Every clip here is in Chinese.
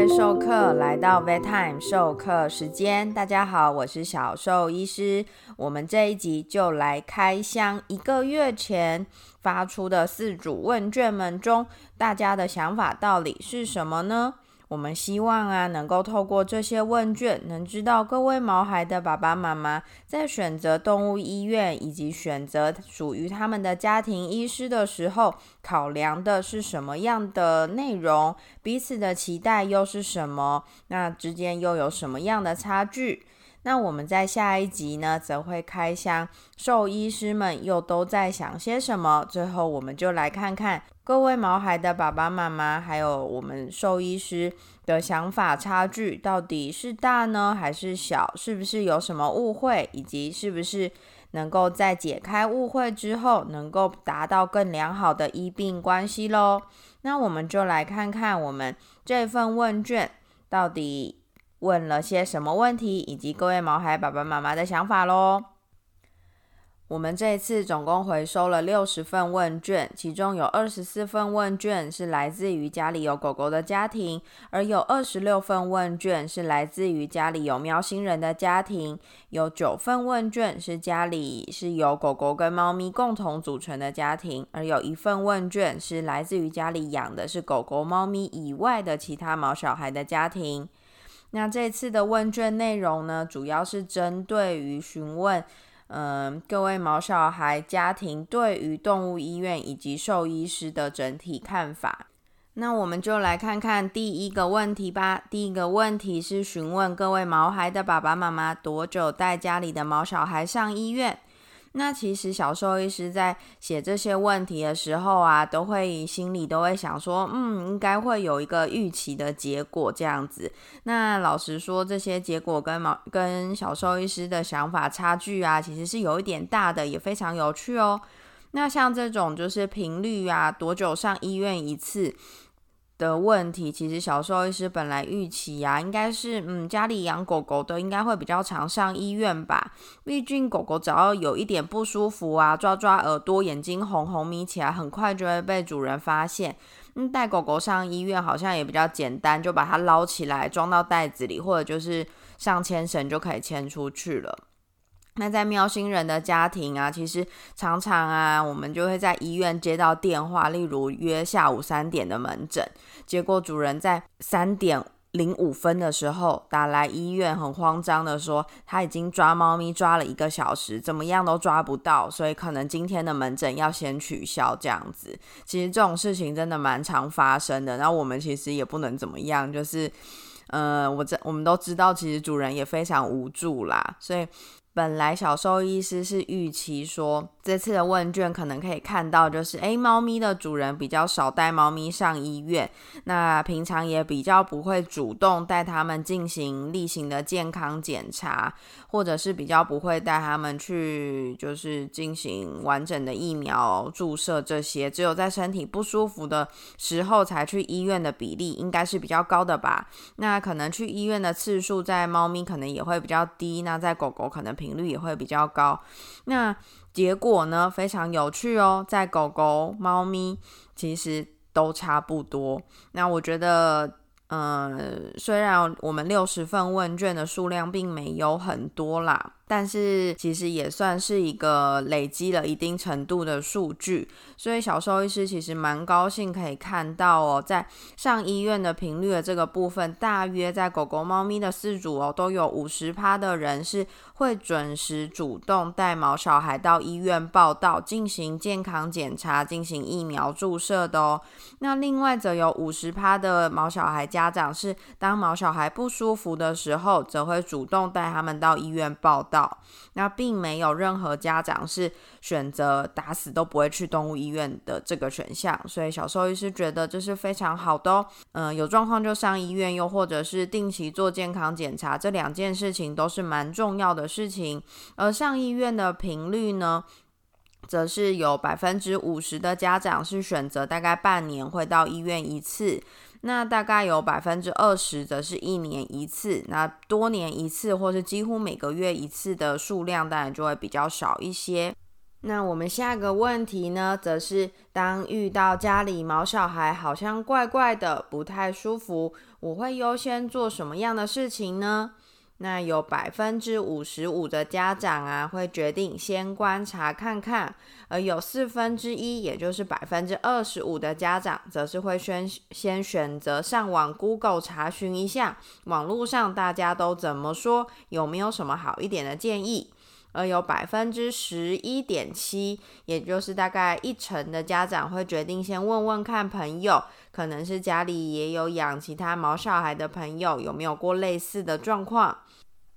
位授课，来到 Vet Time 授课时间。大家好，我是小兽医师。我们这一集就来开箱一个月前发出的四组问卷们中，大家的想法到底是什么呢？我们希望啊，能够透过这些问卷，能知道各位毛孩的爸爸妈妈在选择动物医院以及选择属于他们的家庭医师的时候，考量的是什么样的内容，彼此的期待又是什么，那之间又有什么样的差距？那我们在下一集呢，则会开箱兽医师们又都在想些什么。最后，我们就来看看各位毛孩的爸爸妈妈，还有我们兽医师的想法差距到底是大呢，还是小？是不是有什么误会，以及是不是能够在解开误会之后，能够达到更良好的医病关系喽？那我们就来看看我们这份问卷到底。问了些什么问题，以及各位毛孩爸爸妈妈的想法喽？我们这一次总共回收了六十份问卷，其中有二十四份问卷是来自于家里有狗狗的家庭，而有二十六份问卷是来自于家里有喵星人的家庭，有九份问卷是家里是由狗狗跟猫咪共同组成的家庭，而有一份问卷是来自于家里养的是狗狗、猫咪以外的其他毛小孩的家庭。那这次的问卷内容呢，主要是针对于询问，嗯，各位毛小孩家庭对于动物医院以及兽医师的整体看法。那我们就来看看第一个问题吧。第一个问题是询问各位毛孩的爸爸妈妈多久带家里的毛小孩上医院。那其实小兽医师在写这些问题的时候啊，都会心里都会想说，嗯，应该会有一个预期的结果这样子。那老实说，这些结果跟毛跟小兽医师的想法差距啊，其实是有一点大的，也非常有趣哦。那像这种就是频率啊，多久上医院一次？的问题，其实小兽医师本来预期呀，应该是嗯，家里养狗狗的应该会比较常上医院吧。毕竟狗狗只要有一点不舒服啊，抓抓耳朵、眼睛红红眯起来，很快就会被主人发现。嗯，带狗狗上医院好像也比较简单，就把它捞起来装到袋子里，或者就是上牵绳就可以牵出去了。那在喵星人的家庭啊，其实常常啊，我们就会在医院接到电话，例如约下午三点的门诊，结果主人在三点零五分的时候打来医院，很慌张的说他已经抓猫咪抓了一个小时，怎么样都抓不到，所以可能今天的门诊要先取消这样子。其实这种事情真的蛮常发生的，然后我们其实也不能怎么样，就是，呃，我这我们都知道，其实主人也非常无助啦，所以。本来小兽医师是预期说，这次的问卷可能可以看到，就是诶，猫咪的主人比较少带猫咪上医院，那平常也比较不会主动带他们进行例行的健康检查，或者是比较不会带他们去，就是进行完整的疫苗注射这些，只有在身体不舒服的时候才去医院的比例应该是比较高的吧？那可能去医院的次数在猫咪可能也会比较低，那在狗狗可能。频率也会比较高，那结果呢非常有趣哦，在狗狗、猫咪其实都差不多。那我觉得，嗯，虽然我们六十份问卷的数量并没有很多啦。但是其实也算是一个累积了一定程度的数据，所以小兽医师其实蛮高兴可以看到哦，在上医院的频率的这个部分，大约在狗狗、猫咪的四组哦，都有五十趴的人是会准时主动带毛小孩到医院报道，进行健康检查、进行疫苗注射的哦。那另外则有五十趴的毛小孩家长是，当毛小孩不舒服的时候，则会主动带他们到医院报道。那并没有任何家长是选择打死都不会去动物医院的这个选项，所以小兽医师觉得这是非常好的哦。嗯，有状况就上医院，又或者是定期做健康检查，这两件事情都是蛮重要的事情。而上医院的频率呢，则是有百分之五十的家长是选择大概半年会到医院一次。那大概有百分之二十则是一年一次，那多年一次或是几乎每个月一次的数量，当然就会比较少一些。那我们下一个问题呢，则是当遇到家里毛小孩好像怪怪的、不太舒服，我会优先做什么样的事情呢？那有百分之五十五的家长啊，会决定先观察看看，而有四分之一，也就是百分之二十五的家长，则是会先先选择上网 Google 查询一下，网络上大家都怎么说，有没有什么好一点的建议。而有百分之十一点七，也就是大概一成的家长会决定先问问看朋友，可能是家里也有养其他毛小孩的朋友，有没有过类似的状况。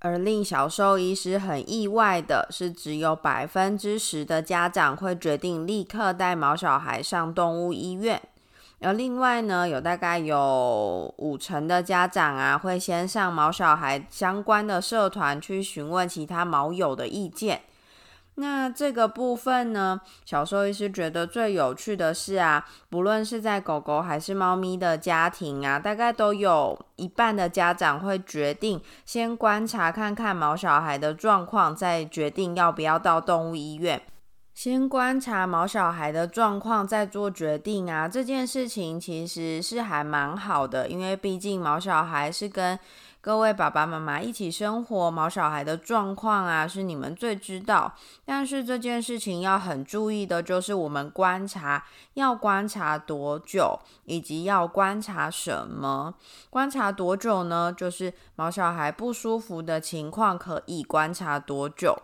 而令小兽医师很意外的是，只有百分之十的家长会决定立刻带毛小孩上动物医院。而另外呢，有大概有五成的家长啊，会先上毛小孩相关的社团去询问其他毛友的意见。那这个部分呢，小兽医师觉得最有趣的是啊，不论是在狗狗还是猫咪的家庭啊，大概都有一半的家长会决定先观察看看毛小孩的状况，再决定要不要到动物医院。先观察毛小孩的状况，再做决定啊！这件事情其实是还蛮好的，因为毕竟毛小孩是跟各位爸爸妈妈一起生活，毛小孩的状况啊是你们最知道。但是这件事情要很注意的就是，我们观察要观察多久，以及要观察什么？观察多久呢？就是毛小孩不舒服的情况可以观察多久？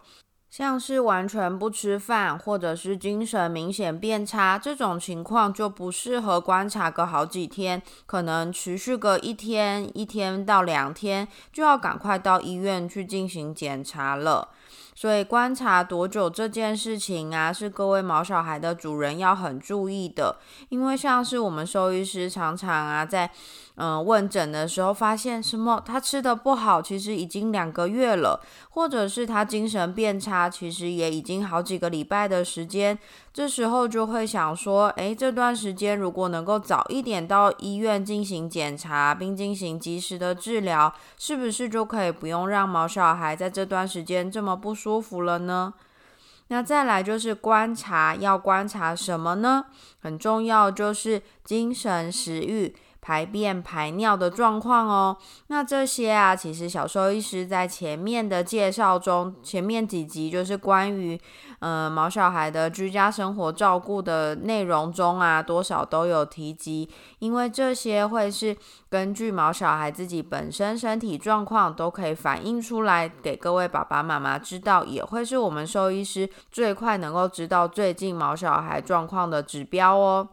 像是完全不吃饭，或者是精神明显变差这种情况，就不适合观察个好几天，可能持续个一天、一天到两天，就要赶快到医院去进行检查了。所以观察多久这件事情啊，是各位毛小孩的主人要很注意的。因为像是我们兽医师常常啊，在嗯问诊的时候发现什么，他吃的不好，其实已经两个月了，或者是他精神变差，其实也已经好几个礼拜的时间。这时候就会想说，诶，这段时间如果能够早一点到医院进行检查，并进行及时的治疗，是不是就可以不用让毛小孩在这段时间这么不舒服了呢？那再来就是观察，要观察什么呢？很重要，就是精神、食欲。排便、排尿的状况哦，那这些啊，其实小兽医师在前面的介绍中，前面几集就是关于呃毛小孩的居家生活照顾的内容中啊，多少都有提及，因为这些会是根据毛小孩自己本身身体状况都可以反映出来给各位爸爸妈妈知道，也会是我们兽医师最快能够知道最近毛小孩状况的指标哦。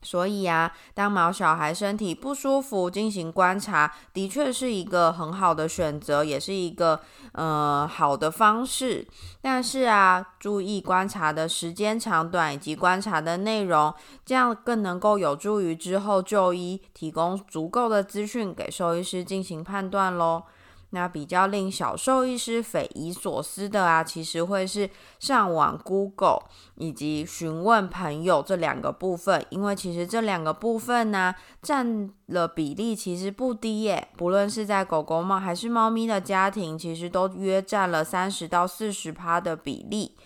所以啊，当毛小孩身体不舒服进行观察，的确是一个很好的选择，也是一个呃好的方式。但是啊，注意观察的时间长短以及观察的内容，这样更能够有助于之后就医，提供足够的资讯给兽医师进行判断喽。那比较令小兽医师匪夷所思的啊，其实会是上网 Google 以及询问朋友这两个部分，因为其实这两个部分呢，占了比例其实不低耶。不论是在狗狗猫还是猫咪的家庭，其实都约占了三十到四十趴的比例。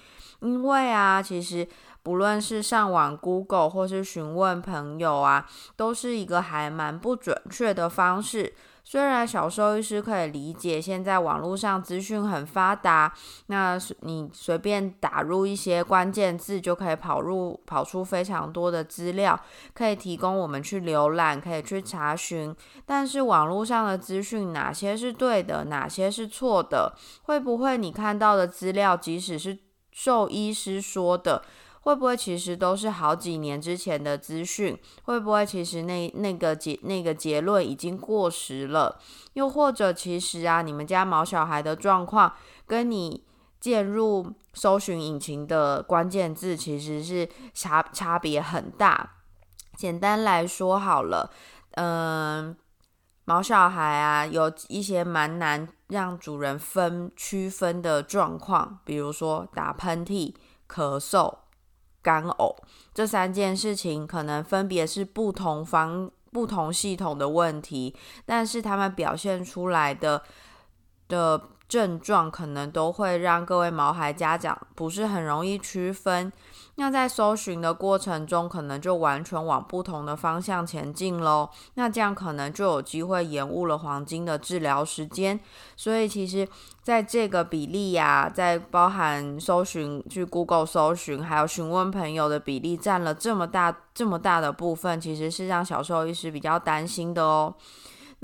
因为啊，其实不论是上网 Google 或是询问朋友啊，都是一个还蛮不准确的方式。虽然小兽医师可以理解，现在网络上资讯很发达，那你随便打入一些关键字，就可以跑入跑出非常多的资料，可以提供我们去浏览，可以去查询。但是网络上的资讯哪些是对的，哪些是错的？会不会你看到的资料，即使是兽医师说的？会不会其实都是好几年之前的资讯？会不会其实那那个结那个结论已经过时了？又或者其实啊，你们家毛小孩的状况跟你介入搜寻引擎的关键字其实是差差别很大。简单来说好了，嗯，毛小孩啊，有一些蛮难让主人分区分的状况，比如说打喷嚏、咳嗽。干呕这三件事情可能分别是不同方、不同系统的问题，但是他们表现出来的的症状，可能都会让各位毛孩家长不是很容易区分。那在搜寻的过程中，可能就完全往不同的方向前进喽。那这样可能就有机会延误了黄金的治疗时间。所以其实在这个比例呀，在包含搜寻去 Google 搜寻，还有询问朋友的比例占了这么大这么大的部分，其实是让小兽医师比较担心的哦。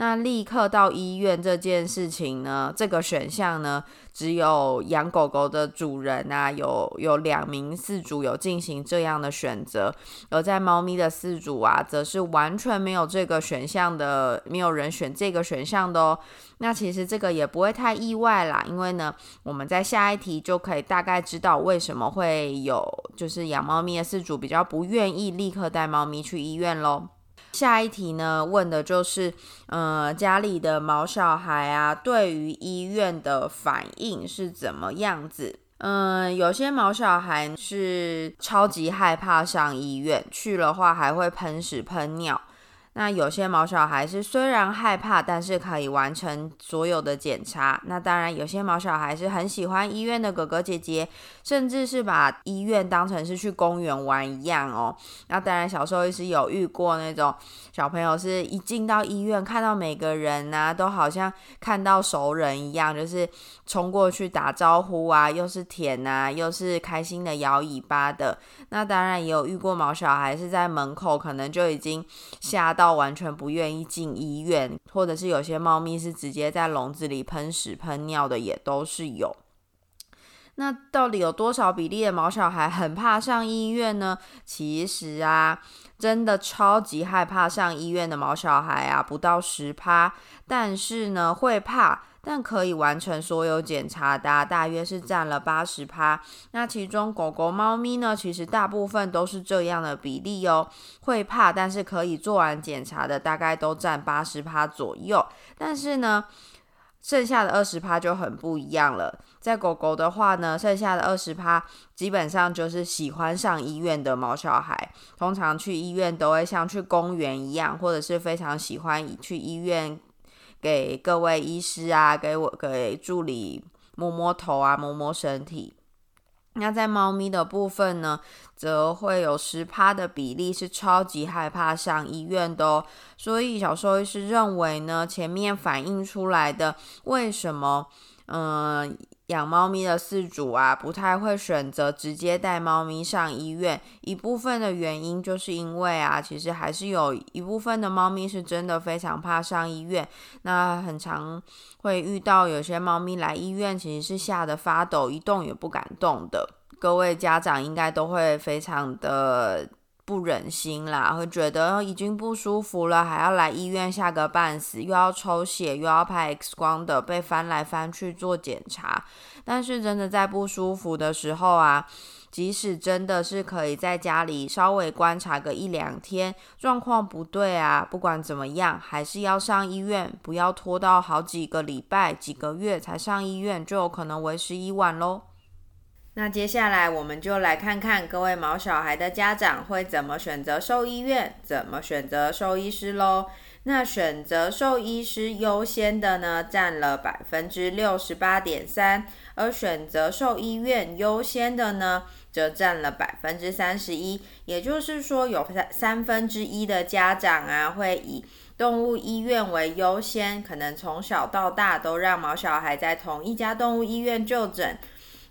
那立刻到医院这件事情呢？这个选项呢，只有养狗狗的主人啊，有有两名饲主有进行这样的选择，而在猫咪的饲主啊，则是完全没有这个选项的，没有人选这个选项的哦。那其实这个也不会太意外啦，因为呢，我们在下一题就可以大概知道为什么会有，就是养猫咪的饲主比较不愿意立刻带猫咪去医院喽。下一题呢，问的就是，呃，家里的毛小孩啊，对于医院的反应是怎么样子？嗯，有些毛小孩是超级害怕上医院，去的话还会喷屎喷尿。那有些毛小孩是虽然害怕，但是可以完成所有的检查。那当然，有些毛小孩是很喜欢医院的哥哥姐姐，甚至是把医院当成是去公园玩一样哦。那当然，小时候也是有遇过那种小朋友，是一进到医院看到每个人呐，都好像看到熟人一样，就是冲过去打招呼啊，又是舔啊，又是开心的摇尾巴的。那当然也有遇过毛小孩是在门口，可能就已经吓到。完全不愿意进医院，或者是有些猫咪是直接在笼子里喷屎喷尿的，也都是有。那到底有多少比例的毛小孩很怕上医院呢？其实啊，真的超级害怕上医院的毛小孩啊，不到十趴，但是呢，会怕。但可以完成所有检查的大约是占了八十趴。那其中狗狗、猫咪呢，其实大部分都是这样的比例哦。会怕，但是可以做完检查的大概都占八十趴左右。但是呢，剩下的二十趴就很不一样了。在狗狗的话呢，剩下的二十趴基本上就是喜欢上医院的毛小孩。通常去医院都会像去公园一样，或者是非常喜欢去医院。给各位医师啊，给我给助理摸摸头啊，摸摸身体。那在猫咪的部分呢，则会有十趴的比例是超级害怕上医院的哦。所以小兽医师认为呢，前面反映出来的为什么，嗯。养猫咪的饲主啊，不太会选择直接带猫咪上医院。一部分的原因就是因为啊，其实还是有一部分的猫咪是真的非常怕上医院。那很常会遇到有些猫咪来医院，其实是吓得发抖，一动也不敢动的。各位家长应该都会非常的。不忍心啦，会觉得已经不舒服了，还要来医院吓个半死，又要抽血，又要拍 X 光的，被翻来翻去做检查。但是真的在不舒服的时候啊，即使真的是可以在家里稍微观察个一两天，状况不对啊，不管怎么样，还是要上医院，不要拖到好几个礼拜、几个月才上医院，就有可能为时已晚喽。那接下来我们就来看看各位毛小孩的家长会怎么选择兽医院，怎么选择兽医师喽。那选择兽医师优先的呢，占了百分之六十八点三，而选择兽医院优先的呢，则占了百分之三十一。也就是说，有三三分之一的家长啊，会以动物医院为优先，可能从小到大都让毛小孩在同一家动物医院就诊。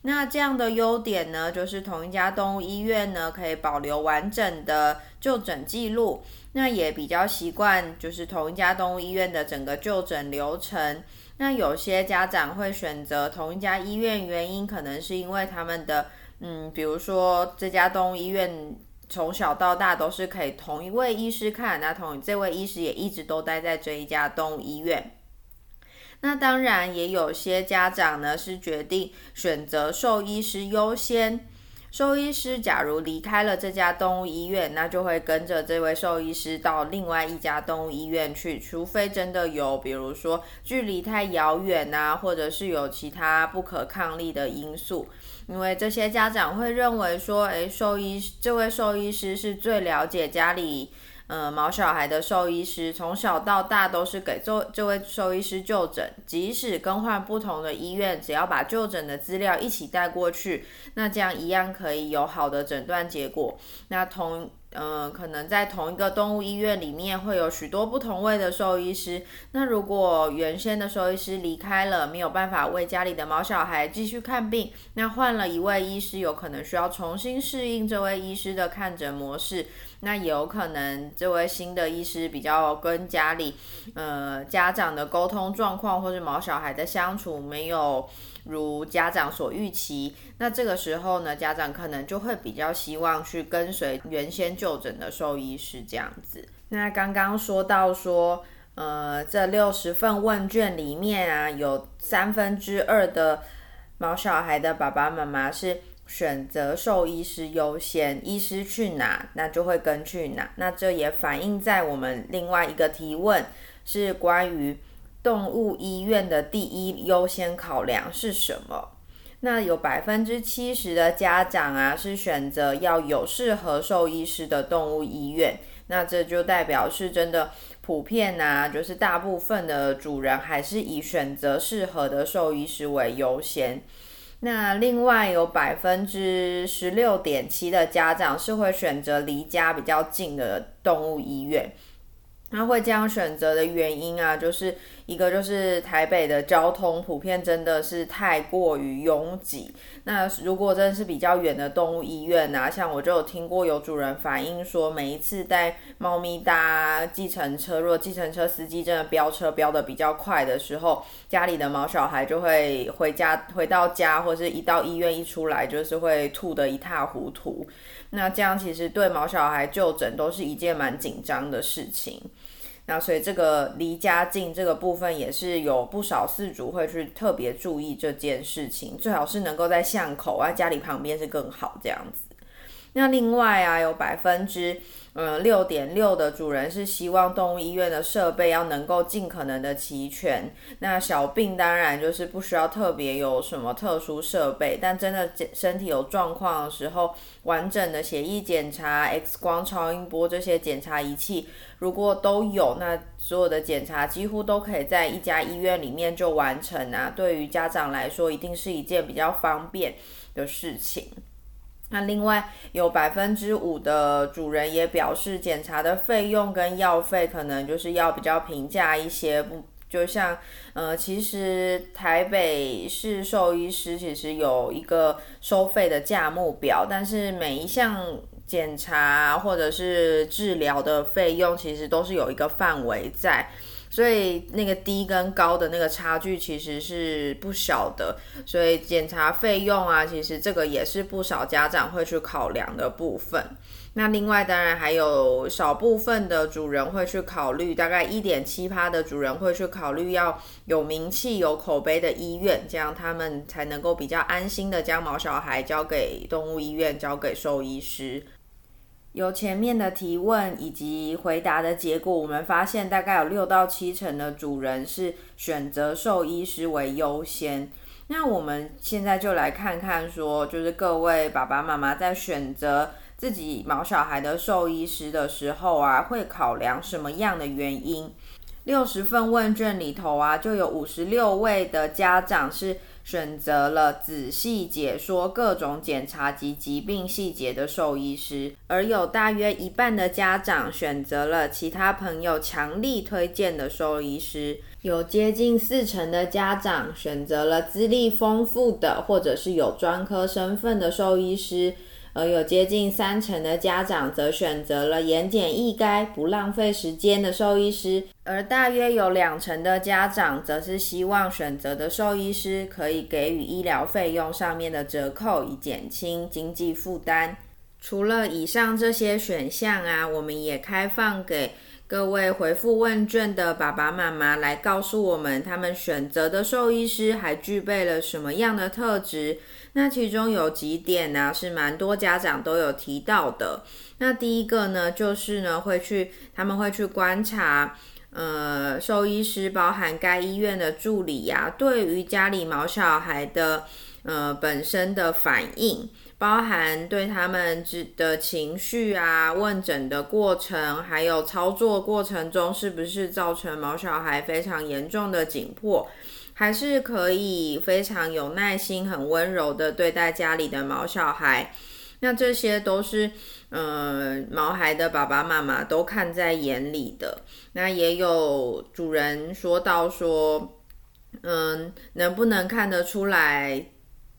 那这样的优点呢，就是同一家动物医院呢，可以保留完整的就诊记录。那也比较习惯，就是同一家动物医院的整个就诊流程。那有些家长会选择同一家医院，原因可能是因为他们的，嗯，比如说这家动物医院从小到大都是可以同一位医师看，那同这位医师也一直都待在这一家动物医院。那当然，也有些家长呢是决定选择兽医师优先。兽医师假如离开了这家动物医院，那就会跟着这位兽医师到另外一家动物医院去，除非真的有，比如说距离太遥远啊，或者是有其他不可抗力的因素。因为这些家长会认为说，诶，兽医这位兽医师是最了解家里。呃毛小孩的兽医师，从小到大都是给这这位兽医师就诊，即使更换不同的医院，只要把就诊的资料一起带过去，那这样一样可以有好的诊断结果。那同嗯，可能在同一个动物医院里面会有许多不同位的兽医师。那如果原先的兽医师离开了，没有办法为家里的毛小孩继续看病，那换了一位医师，有可能需要重新适应这位医师的看诊模式。那也有可能这位新的医师比较跟家里呃家长的沟通状况，或是毛小孩的相处没有。如家长所预期，那这个时候呢，家长可能就会比较希望去跟随原先就诊的兽医师这样子。那刚刚说到说，呃，这六十份问卷里面啊，有三分之二的毛小孩的爸爸妈妈是选择兽医师优先，医师去哪，那就会跟去哪。那这也反映在我们另外一个提问，是关于。动物医院的第一优先考量是什么？那有百分之七十的家长啊是选择要有适合兽医师的动物医院，那这就代表是真的普遍呐，就是大部分的主人还是以选择适合的兽医师为优先。那另外有百分之十六点七的家长是会选择离家比较近的动物医院。他会这样选择的原因啊，就是一个就是台北的交通普遍真的是太过于拥挤。那如果真的是比较远的动物医院啊，像我就有听过有主人反映说，每一次带猫咪搭计程车，如果计程车司机真的飙车飙的比较快的时候，家里的毛小孩就会回家回到家，或是一到医院一出来就是会吐得一塌糊涂。那这样其实对毛小孩就诊都是一件蛮紧张的事情。那所以这个离家近这个部分也是有不少饲主会去特别注意这件事情，最好是能够在巷口啊家里旁边是更好这样子。那另外啊，有百分之嗯六点六的主人是希望动物医院的设备要能够尽可能的齐全。那小病当然就是不需要特别有什么特殊设备，但真的身体有状况的时候，完整的血液检查、X 光、超音波这些检查仪器如果都有，那所有的检查几乎都可以在一家医院里面就完成啊。对于家长来说，一定是一件比较方便的事情。那另外有百分之五的主人也表示，检查的费用跟药费可能就是要比较平价一些，不就像呃，其实台北市兽医师其实有一个收费的价目表，但是每一项检查或者是治疗的费用其实都是有一个范围在。所以那个低跟高的那个差距其实是不小的，所以检查费用啊，其实这个也是不少家长会去考量的部分。那另外当然还有少部分的主人会去考虑，大概一点七趴的主人会去考虑要有名气、有口碑的医院，这样他们才能够比较安心的将毛小孩交给动物医院，交给兽医师。由前面的提问以及回答的结果，我们发现大概有六到七成的主人是选择兽医师为优先。那我们现在就来看看，说就是各位爸爸妈妈在选择自己毛小孩的兽医师的时候啊，会考量什么样的原因？六十份问卷里头啊，就有五十六位的家长是。选择了仔细解说各种检查及疾病细节的兽医师，而有大约一半的家长选择了其他朋友强力推荐的兽医师，有接近四成的家长选择了资历丰富的或者是有专科身份的兽医师。而有接近三成的家长则选择了言简意赅、不浪费时间的兽医师，而大约有两成的家长则是希望选择的兽医师可以给予医疗费用上面的折扣，以减轻经济负担。除了以上这些选项啊，我们也开放给各位回复问卷的爸爸妈妈来告诉我们，他们选择的兽医师还具备了什么样的特质。那其中有几点呢，是蛮多家长都有提到的。那第一个呢，就是呢会去，他们会去观察，呃，兽医师包含该医院的助理呀，对于家里毛小孩的呃本身的反应，包含对他们之的情绪啊、问诊的过程，还有操作过程中是不是造成毛小孩非常严重的紧迫，还是可以非常有耐心、很温柔的对待家里的毛小孩。那这些都是，呃，毛孩的爸爸妈妈都看在眼里的。那也有主人说到说，嗯，能不能看得出来，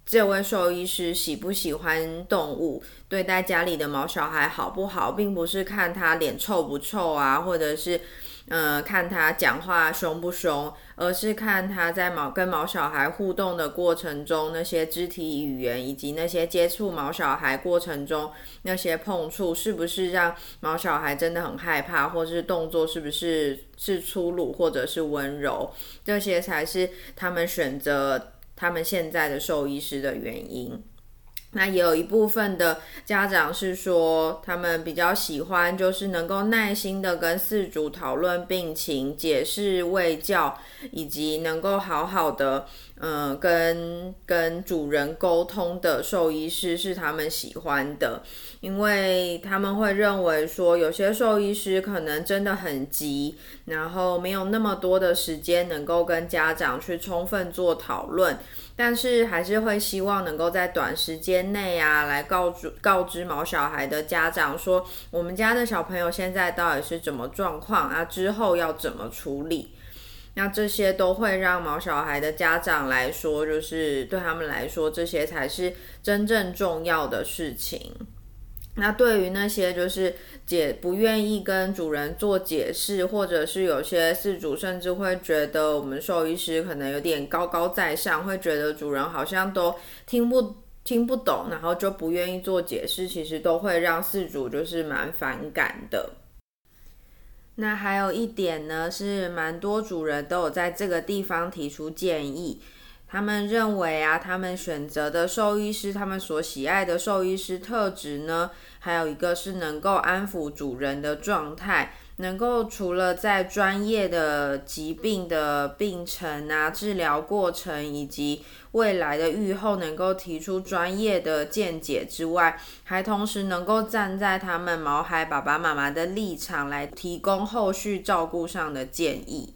这位兽医师喜不喜欢动物，对待家里的毛小孩好不好，并不是看他脸臭不臭啊，或者是。呃，看他讲话凶不凶，而是看他在毛跟毛小孩互动的过程中，那些肢体语言以及那些接触毛小孩过程中那些碰触，是不是让毛小孩真的很害怕，或是动作是不是是粗鲁或者是温柔，这些才是他们选择他们现在的兽医师的原因。那也有一部分的家长是说，他们比较喜欢，就是能够耐心的跟四主讨论病情、解释喂教，以及能够好好的，嗯，跟跟主人沟通的兽医师是他们喜欢的，因为他们会认为说，有些兽医师可能真的很急，然后没有那么多的时间能够跟家长去充分做讨论。但是还是会希望能够在短时间内啊，来告知告知毛小孩的家长说，我们家的小朋友现在到底是怎么状况啊，之后要怎么处理？那这些都会让毛小孩的家长来说，就是对他们来说，这些才是真正重要的事情。那对于那些就是解不愿意跟主人做解释，或者是有些饲主甚至会觉得我们兽医师可能有点高高在上，会觉得主人好像都听不听不懂，然后就不愿意做解释，其实都会让饲主就是蛮反感的。那还有一点呢，是蛮多主人都有在这个地方提出建议。他们认为啊，他们选择的兽医师，他们所喜爱的兽医师特质呢，还有一个是能够安抚主人的状态，能够除了在专业的疾病的病程啊、治疗过程以及未来的预后，能够提出专业的见解之外，还同时能够站在他们毛孩爸爸妈妈的立场来提供后续照顾上的建议。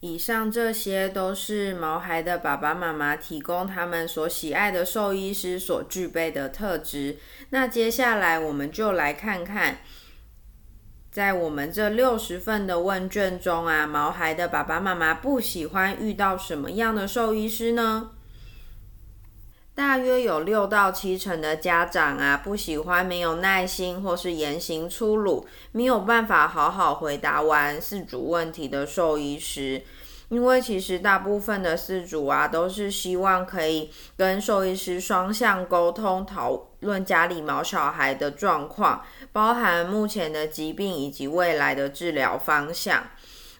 以上这些都是毛孩的爸爸妈妈提供他们所喜爱的兽医师所具备的特质。那接下来我们就来看看，在我们这六十份的问卷中啊，毛孩的爸爸妈妈不喜欢遇到什么样的兽医师呢？大约有六到七成的家长啊，不喜欢没有耐心或是言行粗鲁、没有办法好好回答完饲主问题的兽医师。因为其实大部分的饲主啊，都是希望可以跟兽医师双向沟通，讨论家里毛小孩的状况，包含目前的疾病以及未来的治疗方向。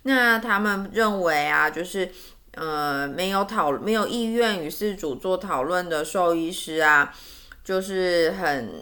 那他们认为啊，就是。呃，没有讨没有意愿与事主做讨论的兽医师啊，就是很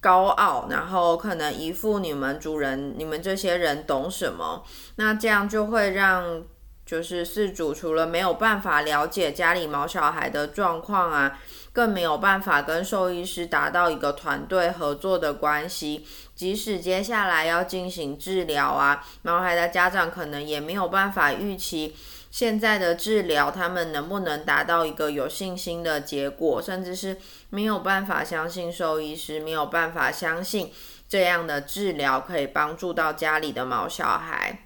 高傲，然后可能一副你们主人、你们这些人懂什么，那这样就会让就是事主除了没有办法了解家里毛小孩的状况啊，更没有办法跟兽医师达到一个团队合作的关系，即使接下来要进行治疗啊，毛孩的家长可能也没有办法预期。现在的治疗，他们能不能达到一个有信心的结果，甚至是没有办法相信兽医师，没有办法相信这样的治疗可以帮助到家里的毛小孩。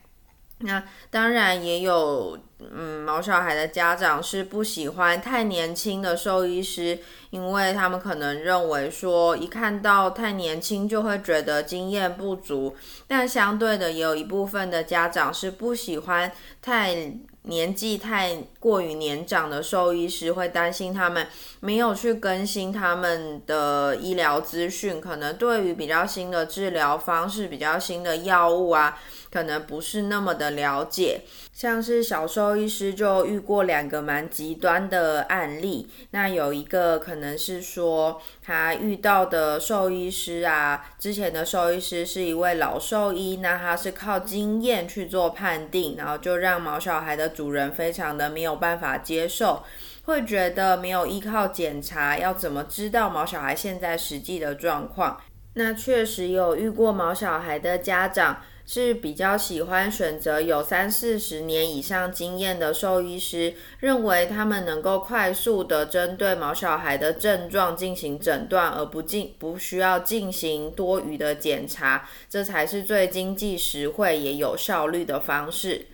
那当然也有，嗯，毛小孩的家长是不喜欢太年轻的兽医师，因为他们可能认为说，一看到太年轻就会觉得经验不足。但相对的，也有一部分的家长是不喜欢太。年纪太过于年长的兽医师会担心他们没有去更新他们的医疗资讯，可能对于比较新的治疗方式、比较新的药物啊，可能不是那么的了解。像是小兽医师就遇过两个蛮极端的案例，那有一个可能是说他遇到的兽医师啊，之前的兽医师是一位老兽医，那他是靠经验去做判定，然后就让毛小孩的主人非常的没有办法接受。会觉得没有依靠检查，要怎么知道毛小孩现在实际的状况？那确实有遇过毛小孩的家长。是比较喜欢选择有三四十年以上经验的兽医师，认为他们能够快速的针对毛小孩的症状进行诊断，而不进不需要进行多余的检查，这才是最经济实惠也有效率的方式。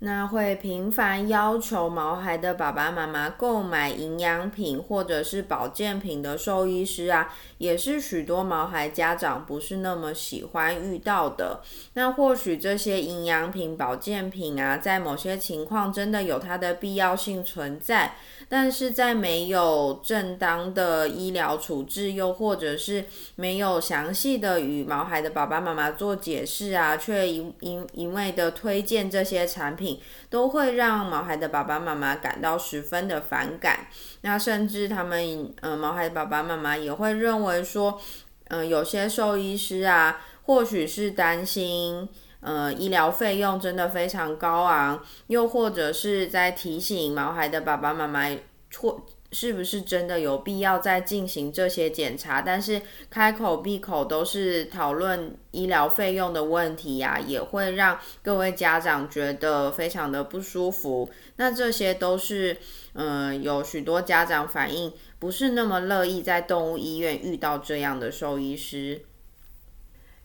那会频繁要求毛孩的爸爸妈妈购买营养品或者是保健品的兽医师啊，也是许多毛孩家长不是那么喜欢遇到的。那或许这些营养品、保健品啊，在某些情况真的有它的必要性存在。但是在没有正当的医疗处置，又或者是没有详细的与毛孩的爸爸妈妈做解释啊，却一一一味的推荐这些产品，都会让毛孩的爸爸妈妈感到十分的反感。那甚至他们，嗯，毛孩的爸爸妈妈也会认为说，嗯，有些兽医师啊，或许是担心。呃，医疗费用真的非常高昂，又或者是在提醒毛孩的爸爸妈妈，或是不是真的有必要再进行这些检查？但是开口闭口都是讨论医疗费用的问题呀，也会让各位家长觉得非常的不舒服。那这些都是，嗯，有许多家长反映不是那么乐意在动物医院遇到这样的兽医师。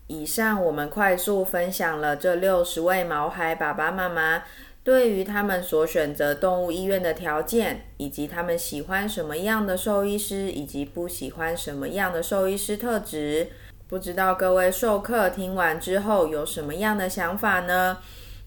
以上我们快速分享了这六十位毛孩爸爸妈妈对于他们所选择动物医院的条件，以及他们喜欢什么样的兽医师，以及不喜欢什么样的兽医师特质。不知道各位授课听完之后有什么样的想法呢？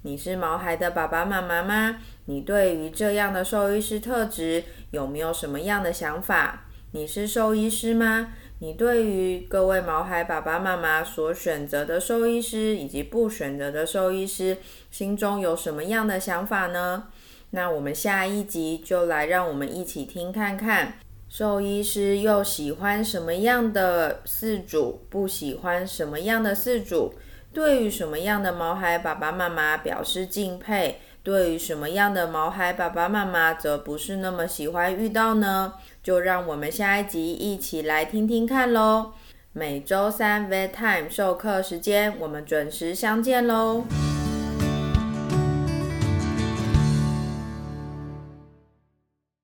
你是毛孩的爸爸妈妈吗？你对于这样的兽医师特质有没有什么样的想法？你是兽医师吗？你对于各位毛孩爸爸妈妈所选择的兽医师以及不选择的兽医师，心中有什么样的想法呢？那我们下一集就来让我们一起听看看，兽医师又喜欢什么样的饲主，不喜欢什么样的饲主，对于什么样的毛孩爸爸妈妈表示敬佩，对于什么样的毛孩爸爸妈妈则不是那么喜欢遇到呢？就让我们下一集一起来听听看喽！每周三 Vet Time 授课时间，我们准时相见喽！